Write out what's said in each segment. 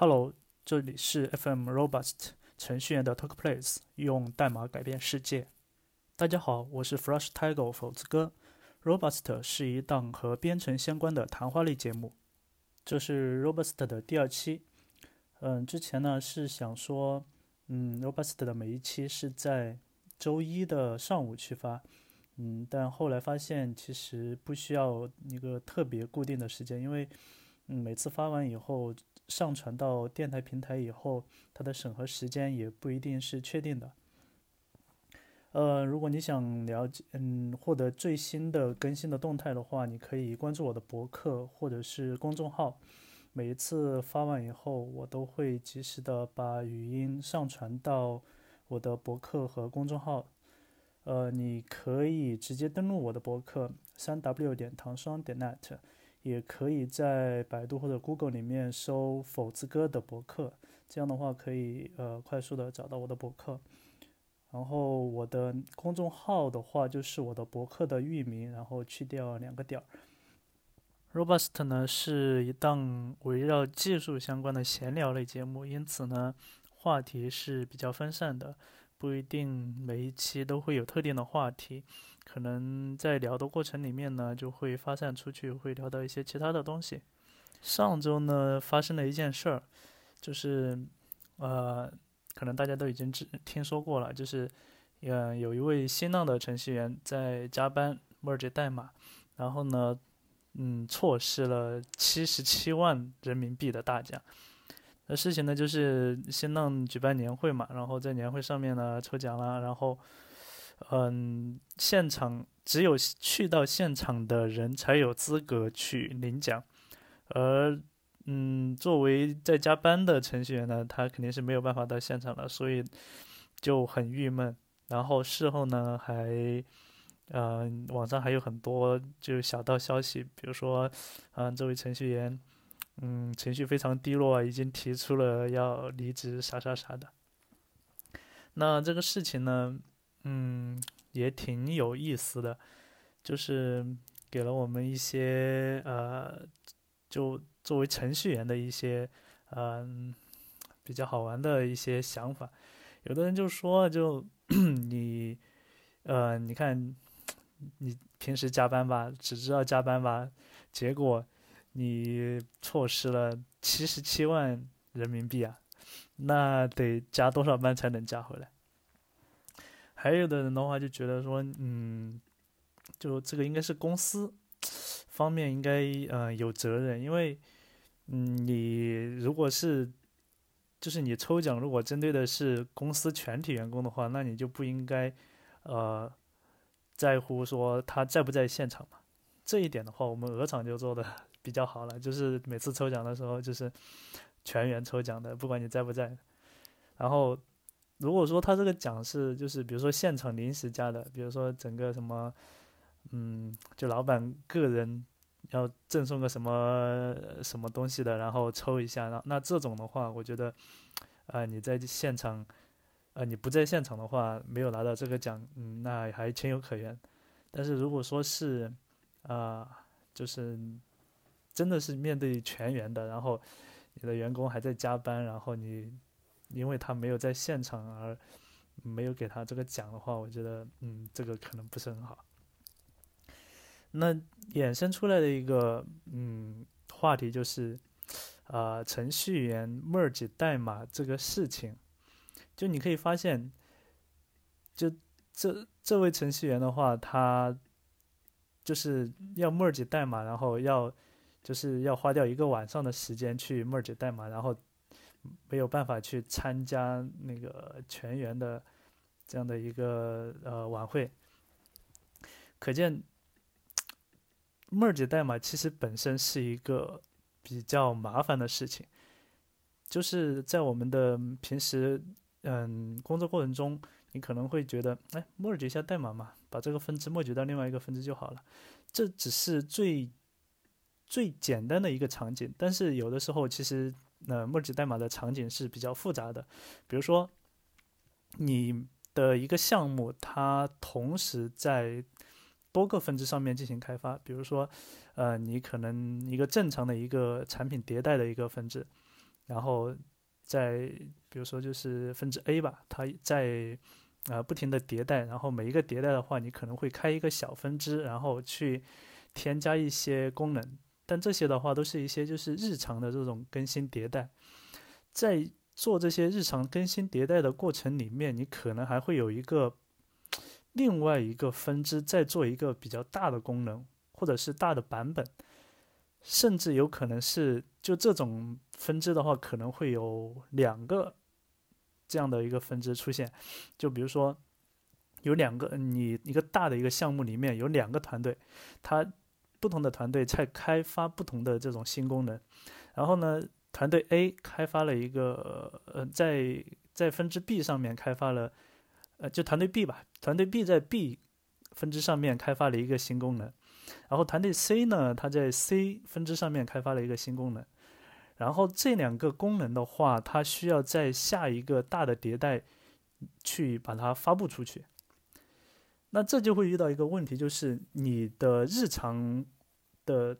Hello，这里是 FM Robust 程序员的 Talk Place，用代码改变世界。大家好，我是 Flash Tiger 否子哥。Robust 是一档和编程相关的谈话类节目，这是 Robust 的第二期。嗯，之前呢是想说，嗯，Robust 的每一期是在周一的上午去发，嗯，但后来发现其实不需要一个特别固定的时间，因为，嗯，每次发完以后。上传到电台平台以后，它的审核时间也不一定是确定的。呃，如果你想了解，嗯，获得最新的更新的动态的话，你可以关注我的博客或者是公众号。每一次发完以后，我都会及时的把语音上传到我的博客和公众号。呃，你可以直接登录我的博客，三 w 点糖霜点 net。也可以在百度或者 Google 里面搜“否字哥”的博客，这样的话可以呃快速的找到我的博客。然后我的公众号的话就是我的博客的域名，然后去掉两个点儿。Robust 呢是一档围绕技术相关的闲聊类节目，因此呢话题是比较分散的，不一定每一期都会有特定的话题。可能在聊的过程里面呢，就会发散出去，会聊到一些其他的东西。上周呢，发生了一件事儿，就是，呃，可能大家都已经知听说过了，就是，嗯，有一位新浪的程序员在加班 merge 代码，然后呢，嗯，错失了七十七万人民币的大奖。那事情呢，就是新浪举办年会嘛，然后在年会上面呢抽奖啦，然后。嗯，现场只有去到现场的人才有资格去领奖，而嗯，作为在加班的程序员呢，他肯定是没有办法到现场的，所以就很郁闷。然后事后呢，还嗯，网上还有很多就小道消息，比如说，嗯，这位程序员嗯情绪非常低落，已经提出了要离职啥啥啥的。那这个事情呢？嗯，也挺有意思的，就是给了我们一些呃，就作为程序员的一些嗯比较好玩的一些想法。有的人就说，就 你呃，你看你平时加班吧，只知道加班吧，结果你错失了七十七万人民币啊，那得加多少班才能加回来？还有的人的话就觉得说，嗯，就这个应该是公司方面应该呃有责任，因为嗯你如果是就是你抽奖如果针对的是公司全体员工的话，那你就不应该呃在乎说他在不在现场嘛。这一点的话，我们鹅厂就做的比较好了，就是每次抽奖的时候就是全员抽奖的，不管你在不在，然后。如果说他这个奖是就是比如说现场临时加的，比如说整个什么，嗯，就老板个人要赠送个什么什么东西的，然后抽一下，那那这种的话，我觉得，啊，你在现场，呃，你不在现场的话，没有拿到这个奖，嗯，那还情有可原。但是如果说是，啊，就是真的是面对全员的，然后你的员工还在加班，然后你。因为他没有在现场而没有给他这个奖的话，我觉得，嗯，这个可能不是很好。那衍生出来的一个，嗯，话题就是，啊，程序员 merge 代码这个事情，就你可以发现，就这这位程序员的话，他就是要 merge 代码，然后要就是要花掉一个晚上的时间去 merge 代码，然后。没有办法去参加那个全员的这样的一个呃晚会，可见 merge 代码其实本身是一个比较麻烦的事情。就是在我们的平时嗯工作过程中，你可能会觉得，哎，merge 一下代码嘛，把这个分支 merge 到另外一个分支就好了。这只是最最简单的一个场景，但是有的时候其实。呃 merge 代码的场景是比较复杂的，比如说你的一个项目，它同时在多个分支上面进行开发，比如说，呃，你可能一个正常的一个产品迭代的一个分支，然后在比如说就是分支 A 吧，它在啊不停的迭代，然后每一个迭代的话，你可能会开一个小分支，然后去添加一些功能，但这些的话都是一些就是日常的这种更新迭代，在做这些日常更新迭代的过程里面，你可能还会有一个。另外一个分支再做一个比较大的功能，或者是大的版本，甚至有可能是就这种分支的话，可能会有两个这样的一个分支出现。就比如说，有两个你一个大的一个项目里面有两个团队，它不同的团队在开发不同的这种新功能。然后呢，团队 A 开发了一个呃，在在分支 B 上面开发了。呃，就团队 B 吧，团队 B 在 B 分支上面开发了一个新功能，然后团队 C 呢，它在 C 分支上面开发了一个新功能，然后这两个功能的话，它需要在下一个大的迭代去把它发布出去。那这就会遇到一个问题，就是你的日常的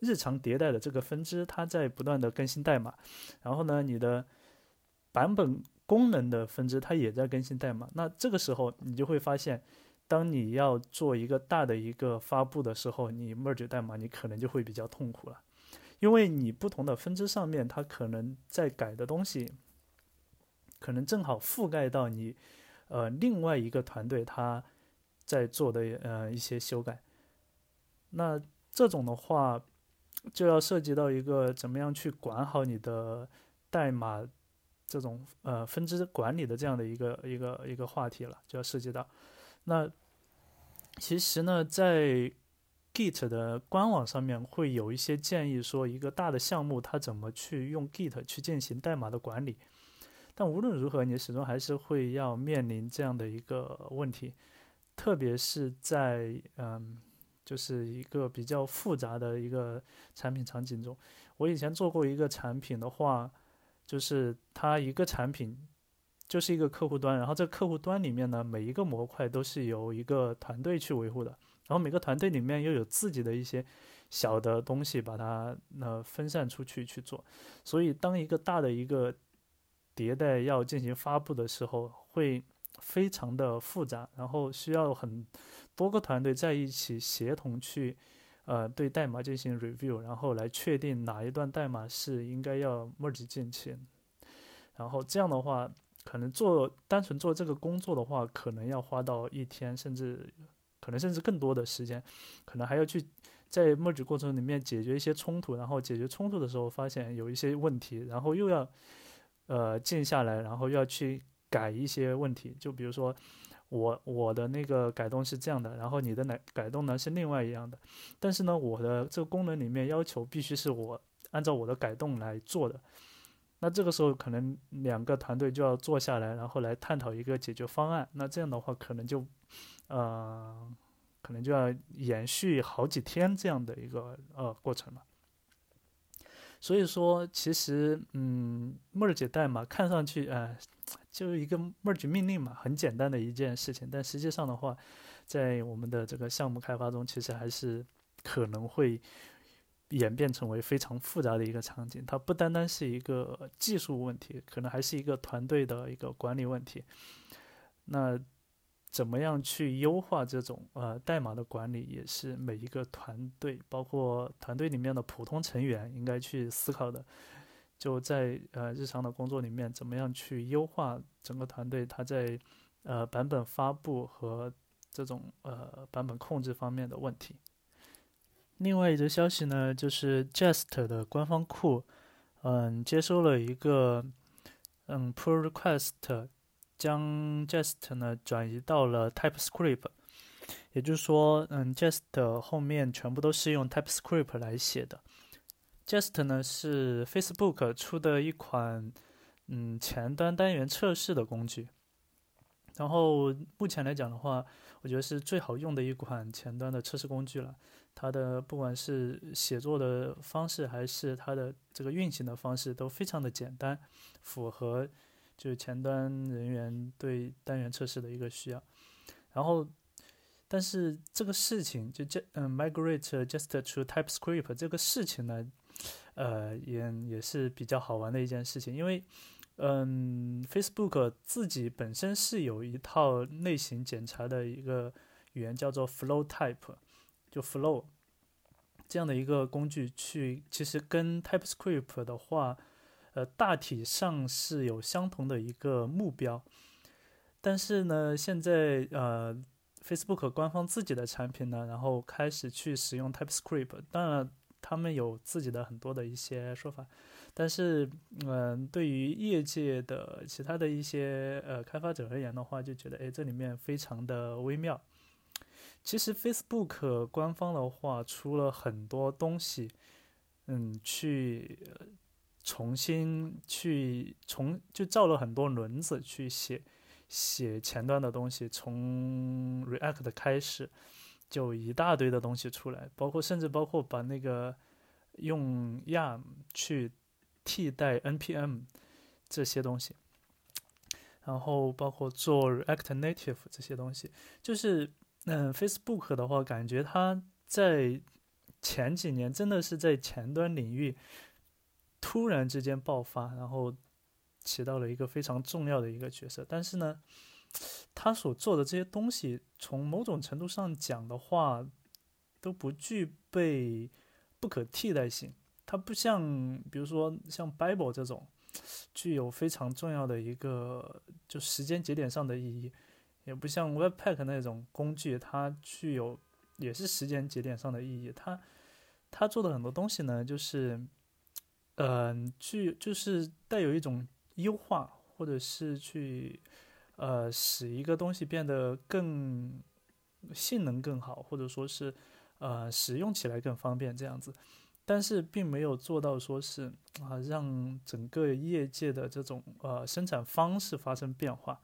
日常迭代的这个分支，它在不断的更新代码，然后呢，你的版本。功能的分支它也在更新代码，那这个时候你就会发现，当你要做一个大的一个发布的时候，你 merge 代码你可能就会比较痛苦了，因为你不同的分支上面它可能在改的东西，可能正好覆盖到你，呃，另外一个团队他在做的呃一些修改，那这种的话就要涉及到一个怎么样去管好你的代码。这种呃分支管理的这样的一个一个一个话题了，就要涉及到。那其实呢，在 Git 的官网上面会有一些建议，说一个大的项目它怎么去用 Git 去进行代码的管理。但无论如何，你始终还是会要面临这样的一个问题，特别是在嗯，就是一个比较复杂的一个产品场景中。我以前做过一个产品的话。就是它一个产品，就是一个客户端，然后这客户端里面呢，每一个模块都是由一个团队去维护的，然后每个团队里面又有自己的一些小的东西，把它呃分散出去去做，所以当一个大的一个迭代要进行发布的时候，会非常的复杂，然后需要很多个团队在一起协同去。呃，对代码进行 review，然后来确定哪一段代码是应该要 merge 进去。然后这样的话，可能做单纯做这个工作的话，可能要花到一天，甚至可能甚至更多的时间，可能还要去在 merge 过程里面解决一些冲突，然后解决冲突的时候发现有一些问题，然后又要呃静下来，然后又要去改一些问题，就比如说。我我的那个改动是这样的，然后你的改改动呢是另外一样的，但是呢，我的这个功能里面要求必须是我按照我的改动来做的，那这个时候可能两个团队就要坐下来，然后来探讨一个解决方案，那这样的话可能就，呃，可能就要延续好几天这样的一个呃过程了。所以说，其实嗯，merge 代码看上去呃。就是一个 merge 命令嘛，很简单的一件事情，但实际上的话，在我们的这个项目开发中，其实还是可能会演变成为非常复杂的一个场景。它不单单是一个技术问题，可能还是一个团队的一个管理问题。那怎么样去优化这种呃代码的管理，也是每一个团队，包括团队里面的普通成员应该去思考的。就在呃日常的工作里面，怎么样去优化整个团队它在呃版本发布和这种呃版本控制方面的问题。另外一则消息呢，就是 Jest 的官方库，嗯，接收了一个嗯 pull request，将 Jest 呢转移到了 TypeScript，也就是说，嗯，Jest 后面全部都是用 TypeScript 来写的。Jest 呢是 Facebook 出的一款嗯前端单元测试的工具，然后目前来讲的话，我觉得是最好用的一款前端的测试工具了。它的不管是写作的方式，还是它的这个运行的方式，都非常的简单，符合就是前端人员对单元测试的一个需要。然后。但是这个事情就这嗯 migrate just to TypeScript 这个事情呢，呃，也也是比较好玩的一件事情，因为，嗯，Facebook 自己本身是有一套类型检查的一个语言，叫做 Flow Type，就 Flow 这样的一个工具，去其实跟 TypeScript 的话，呃，大体上是有相同的一个目标，但是呢，现在呃。Facebook 官方自己的产品呢，然后开始去使用 TypeScript，当然他们有自己的很多的一些说法，但是嗯，对于业界的其他的一些呃开发者而言的话，就觉得哎，这里面非常的微妙。其实 Facebook 官方的话出了很多东西，嗯，去重新去重就造了很多轮子去写。写前端的东西，从 React 开始，就一大堆的东西出来，包括甚至包括把那个用 Yarn 去替代 npm 这些东西，然后包括做 React Native 这些东西，就是嗯，Facebook 的话，感觉它在前几年真的是在前端领域突然之间爆发，然后。起到了一个非常重要的一个角色，但是呢，他所做的这些东西，从某种程度上讲的话，都不具备不可替代性。它不像，比如说像 Bible 这种，具有非常重要的一个就时间节点上的意义，也不像 Webpack 那种工具，它具有也是时间节点上的意义。它它做的很多东西呢，就是，嗯，具就是带有一种。优化，或者是去，呃，使一个东西变得更性能更好，或者说是，呃，使用起来更方便这样子，但是并没有做到说是啊，让整个业界的这种呃生产方式发生变化。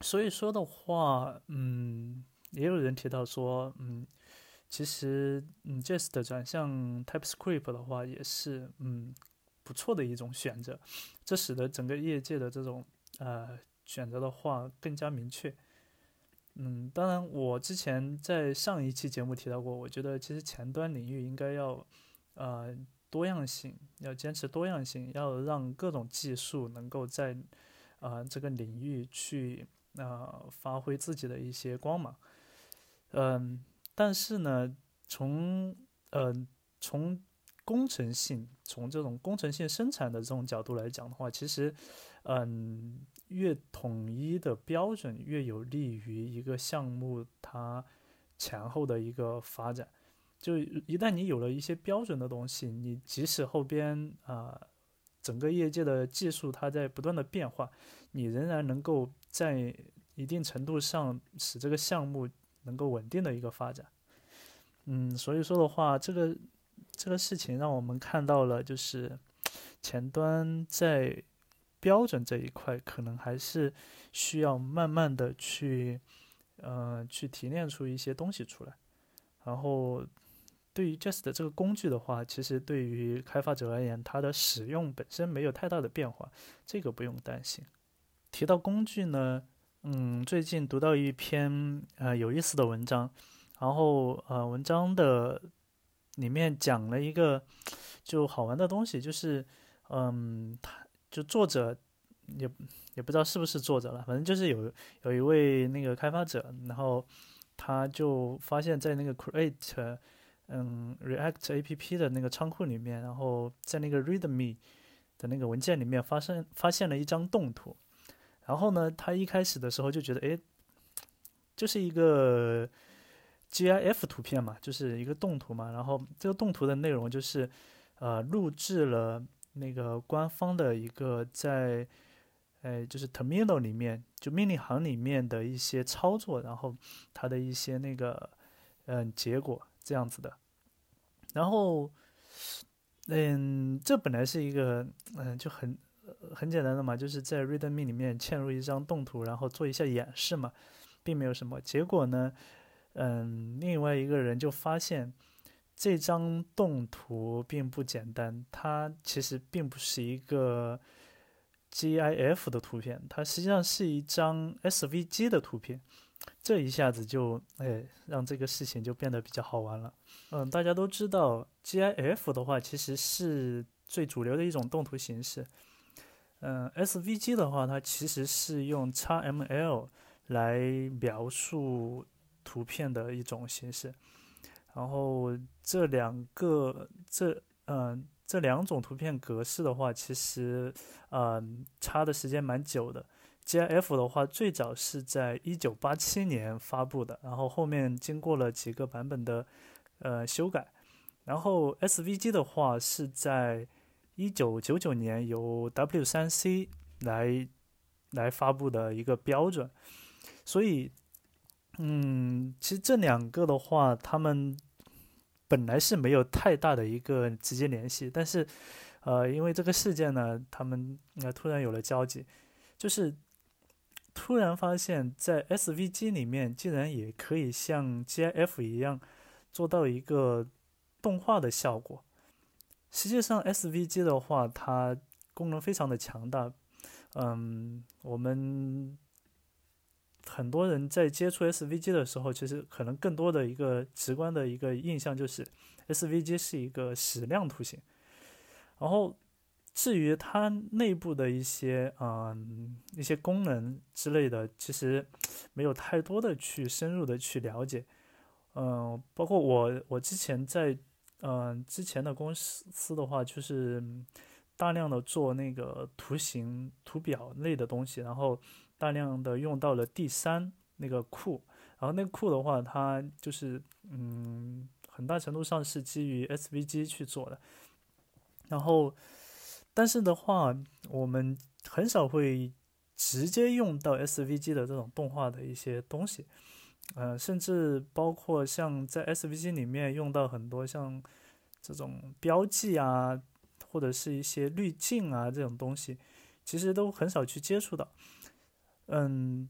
所以说的话，嗯，也有人提到说，嗯，其实嗯，Jest 转向 TypeScript 的话，也是嗯。不错的一种选择，这使得整个业界的这种呃选择的话更加明确。嗯，当然，我之前在上一期节目提到过，我觉得其实前端领域应该要呃多样性，要坚持多样性，要让各种技术能够在啊这个领域去啊发挥自己的一些光芒。嗯，但是呢，从嗯从工程性，从这种工程性生产的这种角度来讲的话，其实，嗯，越统一的标准越有利于一个项目它前后的一个发展。就一旦你有了一些标准的东西，你即使后边啊整个业界的技术它在不断的变化，你仍然能够在一定程度上使这个项目能够稳定的一个发展。嗯，所以说的话，这个。这个事情让我们看到了，就是前端在标准这一块，可能还是需要慢慢的去，呃，去提炼出一些东西出来。然后，对于 Just 这个工具的话，其实对于开发者而言，它的使用本身没有太大的变化，这个不用担心。提到工具呢，嗯，最近读到一篇呃有意思的文章，然后呃文章的。里面讲了一个就好玩的东西，就是，嗯，他就作者也也不知道是不是作者了，反正就是有有一位那个开发者，然后他就发现，在那个 create，嗯，React App 的那个仓库里面，然后在那个 README 的那个文件里面发生发现了一张动图，然后呢，他一开始的时候就觉得，哎，就是一个。GIF 图片嘛，就是一个动图嘛，然后这个动图的内容就是，呃，录制了那个官方的一个在，哎，就是 Terminal 里面，就命令行里面的一些操作，然后它的一些那个，嗯，结果这样子的。然后，嗯，这本来是一个，嗯，就很很简单的嘛，就是在 README 里面嵌入一张动图，然后做一下演示嘛，并没有什么。结果呢？嗯，另外一个人就发现这张动图并不简单，它其实并不是一个 GIF 的图片，它实际上是一张 SVG 的图片。这一下子就哎，让这个事情就变得比较好玩了。嗯，大家都知道，GIF 的话其实是最主流的一种动图形式。嗯，SVG 的话，它其实是用 XML 来描述图片的一种形式。然后这两个这嗯这两种图片格式的话，其实嗯差的时间蛮久的。GIF 的话，最早是在一九八七年发布的，然后后面经过了几个版本的呃修改，然后 SVG 的话是在一九九九年由 W3C 来来发布的一个标准，所以嗯，其实这两个的话，他们本来是没有太大的一个直接联系，但是呃，因为这个事件呢，他们呃突然有了交集，就是。突然发现，在 SVG 里面竟然也可以像 GIF 一样做到一个动画的效果。实际上，SVG 的话，它功能非常的强大。嗯，我们很多人在接触 SVG 的时候，其实可能更多的一个直观的一个印象就是 SVG 是一个矢量图形，然后。至于它内部的一些嗯一些功能之类的，其实没有太多的去深入的去了解。嗯，包括我我之前在嗯之前的公司的话，就是大量的做那个图形图表类的东西，然后大量的用到了第三那个库，然后那个库的话，它就是嗯很大程度上是基于 SVG 去做的，然后。但是的话，我们很少会直接用到 SVG 的这种动画的一些东西，呃，甚至包括像在 SVG 里面用到很多像这种标记啊，或者是一些滤镜啊这种东西，其实都很少去接触到。嗯，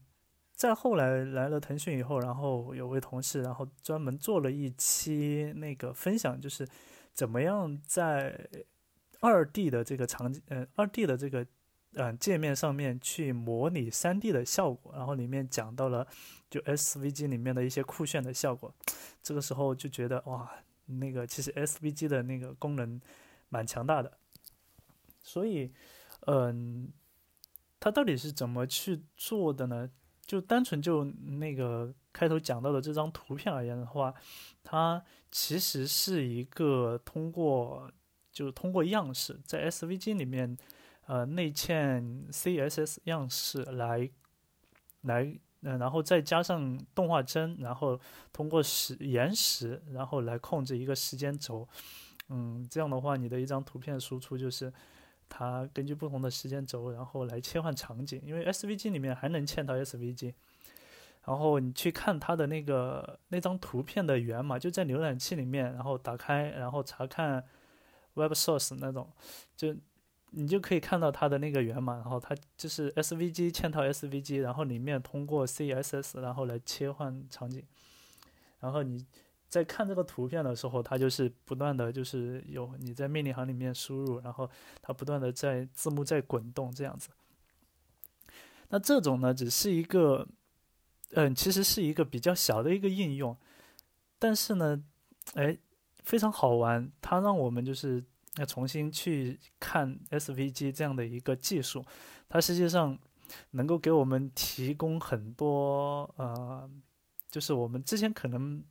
在后来来了腾讯以后，然后有位同事，然后专门做了一期那个分享，就是怎么样在。二 D 的这个场景，嗯，二 D 的这个，嗯，界面上面去模拟三 D 的效果，然后里面讲到了就 SVG 里面的一些酷炫的效果，这个时候就觉得哇，那个其实 SVG 的那个功能蛮强大的，所以，嗯，它到底是怎么去做的呢？就单纯就那个开头讲到的这张图片而言的话，它其实是一个通过。就是通过样式在 SVG 里面，呃，内嵌 CSS 样式来，来，嗯，然后再加上动画帧，然后通过时延时，然后来控制一个时间轴，嗯，这样的话，你的一张图片输出就是它根据不同的时间轴，然后来切换场景。因为 SVG 里面还能嵌到 SVG，然后你去看它的那个那张图片的源码，就在浏览器里面，然后打开，然后查看。Web Source 那种，就你就可以看到它的那个源码，然后它就是 SVG 嵌套 SVG，然后里面通过 CSS 然后来切换场景，然后你在看这个图片的时候，它就是不断的就是有你在命令行里面输入，然后它不断的在字幕在滚动这样子。那这种呢，只是一个，嗯，其实是一个比较小的一个应用，但是呢，哎。非常好玩，它让我们就是要重新去看 SVG 这样的一个技术，它实际上能够给我们提供很多呃，就是我们之前可能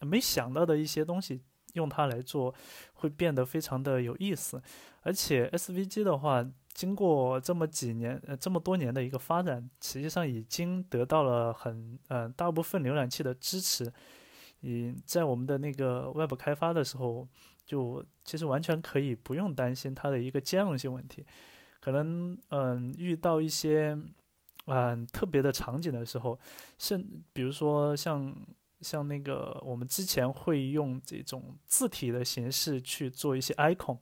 没想到的一些东西，用它来做会变得非常的有意思。而且 SVG 的话，经过这么几年呃这么多年的一个发展，实际上已经得到了很呃大部分浏览器的支持。嗯在我们的那个 Web 开发的时候，就其实完全可以不用担心它的一个兼容性问题。可能嗯遇到一些嗯特别的场景的时候，是比如说像像那个我们之前会用这种字体的形式去做一些 icon，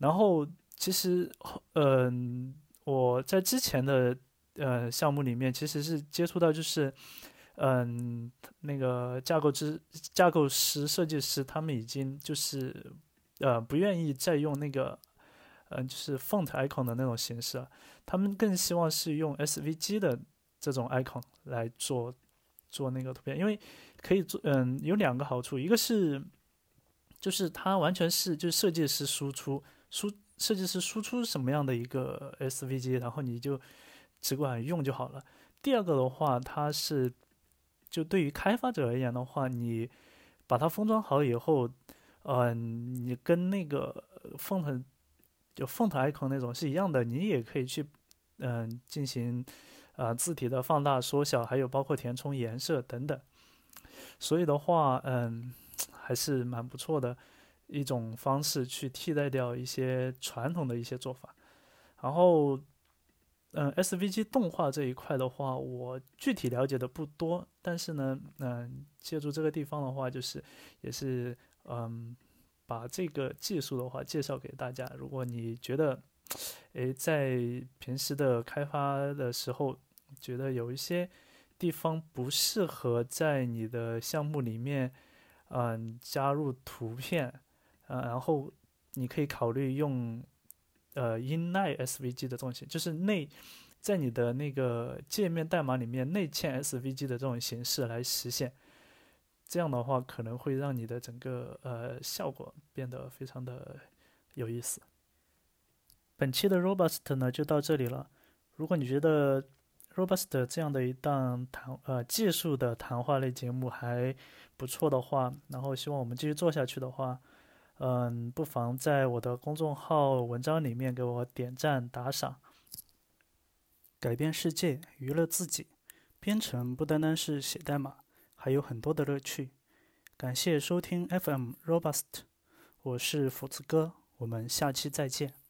然后其实嗯我在之前的呃项目里面其实是接触到就是。嗯，那个架构师、架构师、设计师，他们已经就是，呃，不愿意再用那个，嗯，就是 font icon 的那种形式，他们更希望是用 SVG 的这种 icon 来做做那个图片，因为可以做嗯有两个好处，一个是就是它完全是就是设计师输出输设计师输出什么样的一个 SVG，然后你就只管用就好了。第二个的话，它是就对于开发者而言的话，你把它封装好以后，嗯，你跟那个 font 就 font icon 那种是一样的，你也可以去嗯进行啊字体的放大、缩小，还有包括填充颜色等等。所以的话，嗯，还是蛮不错的一种方式去替代掉一些传统的一些做法。然后，嗯，SVG 动画这一块的话，我具体了解的不多，但是呢，嗯，借助这个地方的话，就是也是嗯，把这个技术的话介绍给大家。如果你觉得，诶，在平时的开发的时候，觉得有一些地方不适合在你的项目里面，嗯，加入图片，呃，然后你可以考虑用，呃，inline SVG 的这种形，就是内在你的那个界面代码里面内嵌 SVG 的这种形式来实现。这样的话，可能会让你的整个呃效果变得非常的有意思。本期的 Robust 呢就到这里了。如果你觉得 Robust 这样的一档谈呃技术的谈话类节目还不错的话，然后希望我们继续做下去的话，嗯，不妨在我的公众号文章里面给我点赞打赏。改变世界，娱乐自己，编程不单单是写代码，还有很多的乐趣。感谢收听 FM Robust，我是斧子哥，我们下期再见。